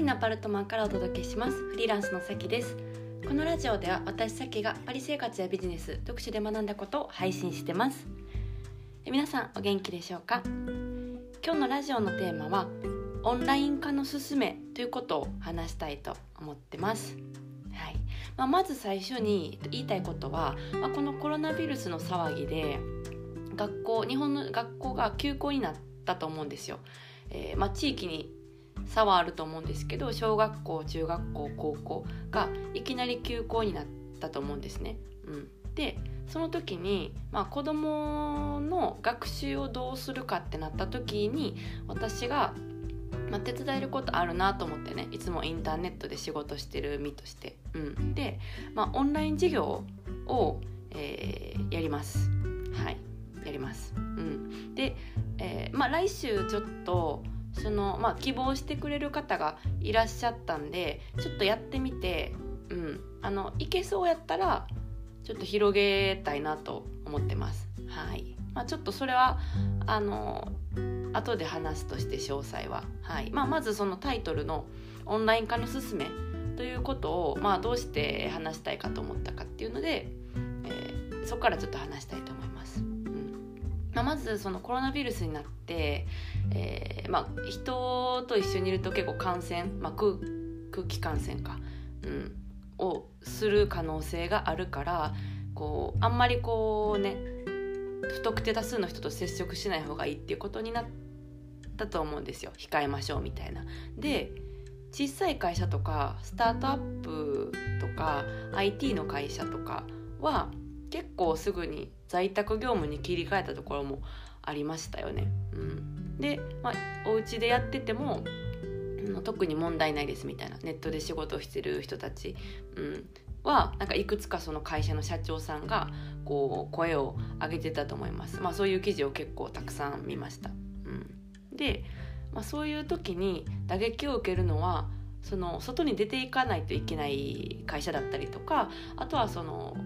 リのアパルトマンからお届けします。フリーランスのさきです。このラジオでは私さきがパリ生活やビジネス読書で学んだことを配信してます。皆さんお元気でしょうか？今日のラジオのテーマはオンライン化のすすめということを話したいと思ってます。はい。まあ、まず最初に言いたいことは、まあ、このコロナウイルスの騒ぎで学校日本の学校が休校になったと思うんですよ。えー、まあ、地域に差はあると思うんですけど小学校中学校高校がいきなり休校になったと思うんですね。うん、でその時に、まあ、子どもの学習をどうするかってなった時に私が、まあ、手伝えることあるなと思ってねいつもインターネットで仕事してる身として。うん、で、まあ、オンライン授業を、えー、やります。はいやります。うん、で、えー、まあ、来週ちょっとその、まあ、希望してくれる方がいらっしゃったんでちょっとやってみて、うん、あのいけそうやったらちょっと広げたいなと思ってます。はい。まあ、ちょっとそれはあの後で話すとして詳細は、はい。まあ、まずそのタイトルの「オンライン化のすすめ」ということを、まあ、どうして話したいかと思ったかっていうので、えー、そこからちょっと話したいと思います。うん。まあ、まずそのコロナウイルスになって、えーまあ、人と一緒にいると結構感染、まあ、空気感染か、うん、をする可能性があるからこうあんまりこうね不特定多数の人と接触しない方がいいっていうことになったと思うんですよ控えましょうみたいな。で小さい会社とかスタートアップとか IT の会社とかは結構すぐに在宅業務に切り替えたところもありましたよね。うん、で、まあ、お家でやってても特に問題ないですみたいなネットで仕事をしてる人たち、うん、はなんかいくつかその会社の社長さんがこう声を上げてたと思います、まあ、そういう記事を結構たくさん見ました。うん、で、まあ、そういう時に打撃を受けるのはその外に出ていかないといけない会社だったりとかあとはその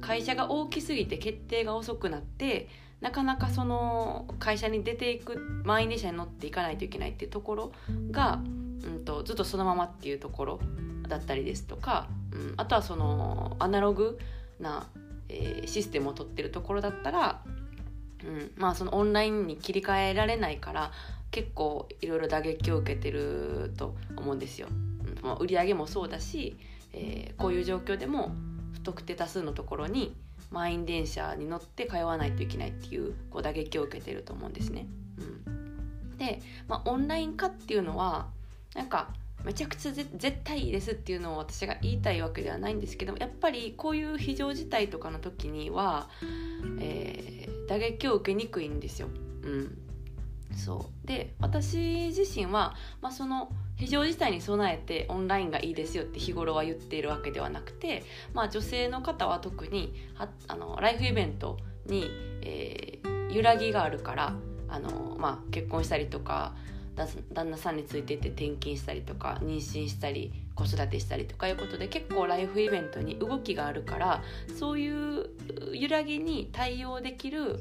会社が大きすぎて決定が遅くなってなかなかその会社に出ていく満員電車に乗っていかないといけないっていうところが、うんと、ずっとそのままっていうところだったりですとか、うん、あとはそのアナログな、えー、システムを取ってるところだったら、うん、まあそのオンラインに切り替えられないから結構いろいろ打撃を受けてると思うんですよ。うん、売上もそうだし、えー、こういう状況でも不特定多数のところに満員電車に乗って通わないといけないっていうこう打撃を受けてると思うんですね。うん、で、まあ、オンライン化っていうのはなんかめちゃくちゃ絶対いいですっていうのを私が言いたいわけではないんですけどやっぱりこういう非常事態とかの時には、えー、打撃を受けにくいんですよ。うん、そうで私自身は、まあ、その非常事態に備えてオンラインがいいですよって日頃は言っているわけではなくて、まあ、女性の方は特にあのライフイベントに、えー、揺らぎがあるからあの、まあ、結婚したりとか旦那さんについていって転勤したりとか妊娠したり子育てしたりとかいうことで結構ライフイベントに動きがあるからそういう揺らぎに対応できる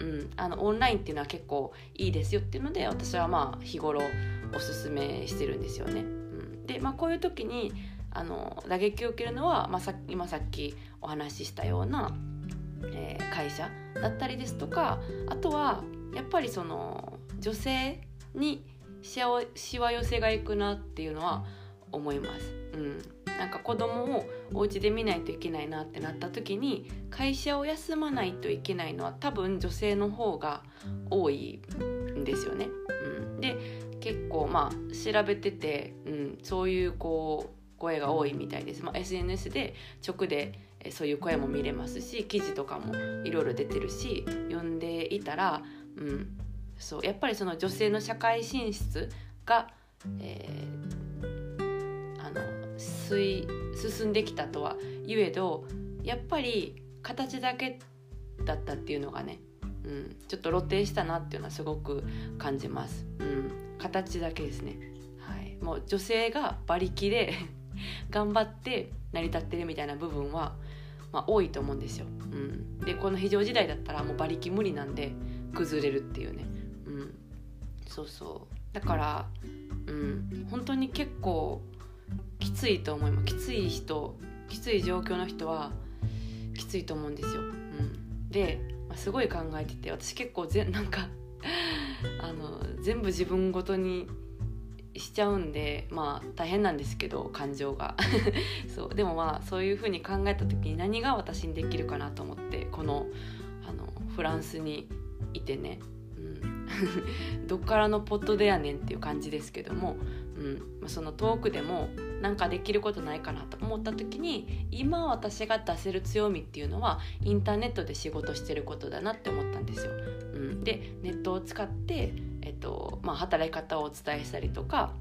うん、あのオンラインっていうのは結構いいですよっていうので私はまあ日頃おすすめしてるんですよね。うん、で、まあ、こういう時にあの打撃を受けるのは、まあ、さ今さっきお話ししたような、えー、会社だったりですとかあとはやっぱりその女性にしわ寄せがいくなっていうのは思います。うんなんか子供をお家で見ないといけないなってなった時に会社を休まないといけないのは多分女性の方が多いんですよね。うん、で結構まあ調べてて、うん、そういうこう声が多いみたいです。まあ、SNS で直でそういう声も見れますし記事とかもいろいろ出てるし読んでいたら、うん、そうやっぱりその女性の社会進出が、えー進んできたとは言えどやっぱり形だけだったっていうのがね、うん、ちょっと露呈したなっていうのはすごく感じます。うん、形だけですね、はい、もう女性が馬力で 頑張って成り立ってるみたいな部分は、まあ、多いと思うんですよ。うん、でこの非常時代だったらもう馬力無理なんで崩れるっていうね。うん、そうそうだからうん、本当に結構きついと思います。きつい人きつい状況の人はきついと思うんですよ。うん、で、まあ、すごい考えてて私結構ぜ なんかあの全部自分ごとにしちゃうんでまあ大変なんですけど感情が。そう。でもまあそういうふうに考えた時に何が私にできるかなと思ってこのあのフランスにいてね、うん、どっからのポットでやねんっていう感じですけども、うんまあ、その遠くでもなんかできることないかなと思った時に今私が出せる強みっていうのはインターネットで仕事してることだなって思ったんですよ。うん、でネットを使って、えっとまあ、働き方をお伝えしたりとか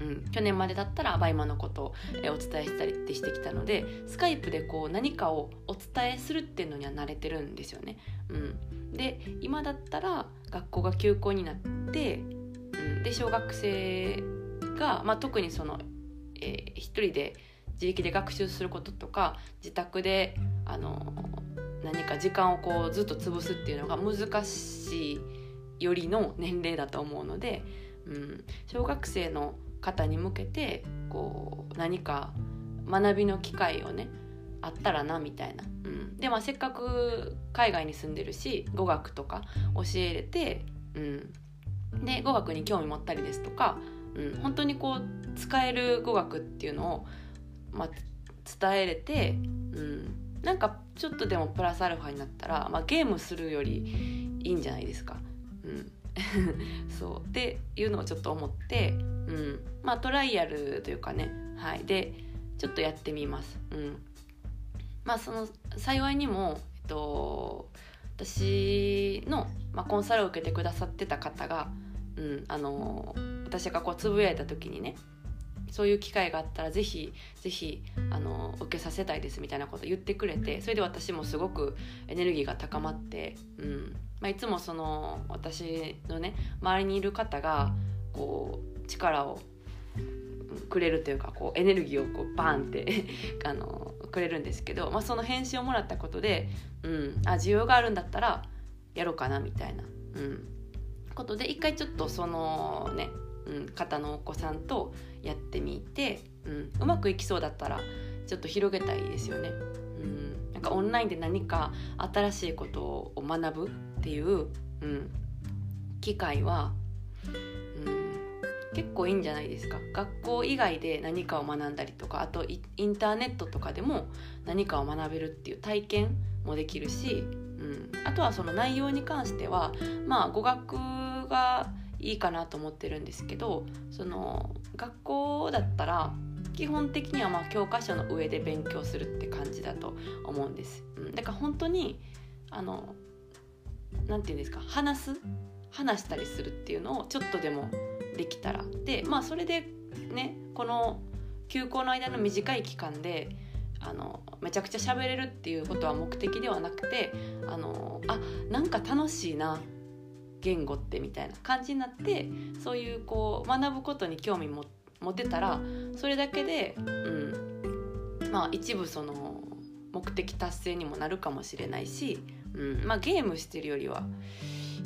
うん、去年までだったらバイマのことをお伝えしたりってしてきたのでスカイプでこう何かをお伝えするっていうのには慣れてるんですよね。うん、で今だったら学校が休校になって、うん、で小学生が、まあ、特にそのえー、一人で自力で学習することとか自宅であの何か時間をこうずっと潰すっていうのが難しいよりの年齢だと思うので、うん、小学生の方に向けてこう何か学びの機会をねあったらなみたいな、うん、でまあせっかく海外に住んでるし語学とか教えれて、うん、で語学に興味持ったりですとかうん、本当にこう使える語学っていうのを、まあ、伝えれて、うん、なんかちょっとでもプラスアルファになったら、まあ、ゲームするよりいいんじゃないですか。うん。そう。っていうのをちょっと思って、うん、まあトライアルというかね、はい、でちょっとやってみます。うん、まあその幸いにも、えっと、私の、まあ、コンサルを受けてくださってた方が、うん、あの私がこうつぶやいた時にねそういう機会があったらぜひぜひあの受けさせたいですみたいなこと言ってくれてそれで私もすごくエネルギーが高まって、うん。まあ、いつもその私のね周りにいる方がこう力をくれるというかこうエネルギーをこうバーンって あのくれるんですけど、まあ、その返信をもらったことで、うん、あ需要があるんだったらやろうかなみたいな、うん、ことで一回ちょっとそのねうん、方のお子さんとやってみて、うん、うまくいきそうだったらちょっと広げたいですよね。うん、なんかオンラインで何か新しいことを学ぶっていう、うん、機会は、うん、結構いいんじゃないですか学校以外で何かを学んだりとかあとインターネットとかでも何かを学べるっていう体験もできるし、うん、あとはその内容に関してはまあ語学がいいかなと思ってるんですけどその学校だったら基本的にはまあ教科書の上で勉強するって感じだと思うんです。うん、だから本当にあのなんて言うんですか話す話したりするっていうのをちょっとでもできたらでまあそれでねこの休校の間の短い期間であのめちゃくちゃ喋れるっていうことは目的ではなくてあのあなんか楽しいな言語ってみたいな感じになってそういうこう学ぶことに興味も持てたらそれだけで、うん、まあ一部その目的達成にもなるかもしれないし、うんまあ、ゲームしてるよりは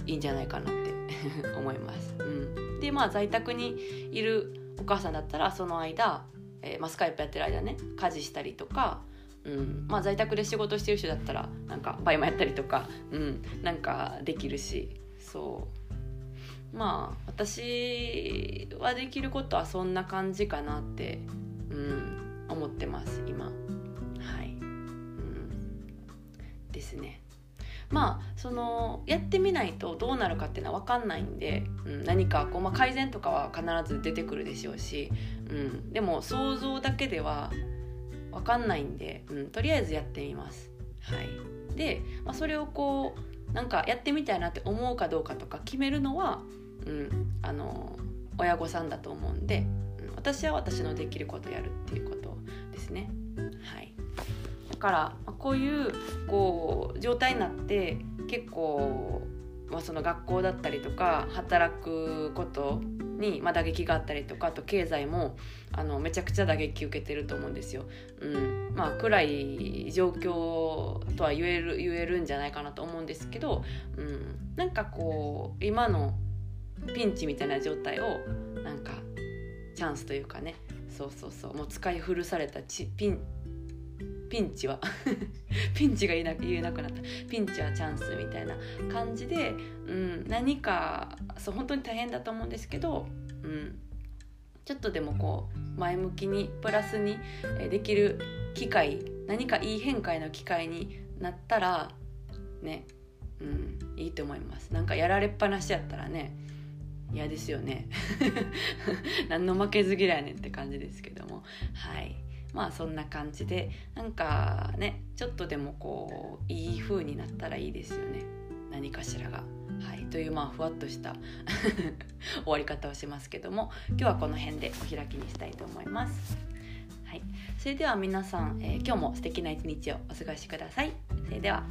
いいんじゃないかなって 思います。うん、でまあ在宅にいるお母さんだったらその間、えーまあ、スカイプやってる間ね家事したりとかうんまあ、在宅で仕事してる人だったらなんかバイマやったりとか、うん、なんかできるしそう。まあ私はできることはそんな感じかなって、うん、思ってます今。はい、うん、ですね。まあそのやってみないとどうなるかっていうのは分かんないんで、うん、何かこう、まあ、改善とかは必ず出てくるでしょうし、うん、でも想像だけでは分かんないんで、うん、とりあえずやってみます。はい、で、まあ、それをこうなんかやってみたいなって思うかどうかとか決めるのは、うん、あの親御さんだと思うんで、うん、私は私のできることやるっていうことですね。はい、だからこういうこう状態になって結構、まあ、その学校だったりとか働くことに、まあ、打撃があったりとかあと経済もあのめちゃくちゃ打撃受けてると思うんですよ。うん。まあ、暗い状況とは言える言えるんじゃないかなと思うんですけど、うん、なんかこう今のピンチみたいな状態をなんかチャンスというかね。そうそうそう。もう使い古されたちピンピンチは。ピンチが言えな言えなくなった。ピンチはチャンスみたいな感じで、うん、何かそう本当に大変だと思うんですけど、うん、ちょっとでもこう前向きにプラスにできる機会何かいい変化への機会になったらね、うん、いいと思います。なんかやられっぱなしやったらね嫌ですよね。何の負けず嫌いねって感じですけども。はい。まあそんな感じでなんかねちょっとでもこういい風になったらいいですよね何かしらが。はい、というまあふわっとした 終わり方をしますけども今日はこの辺でお開きにしたいと思います。はい、それでは皆さん、えー、今日も素敵な一日をお過ごしください。それでは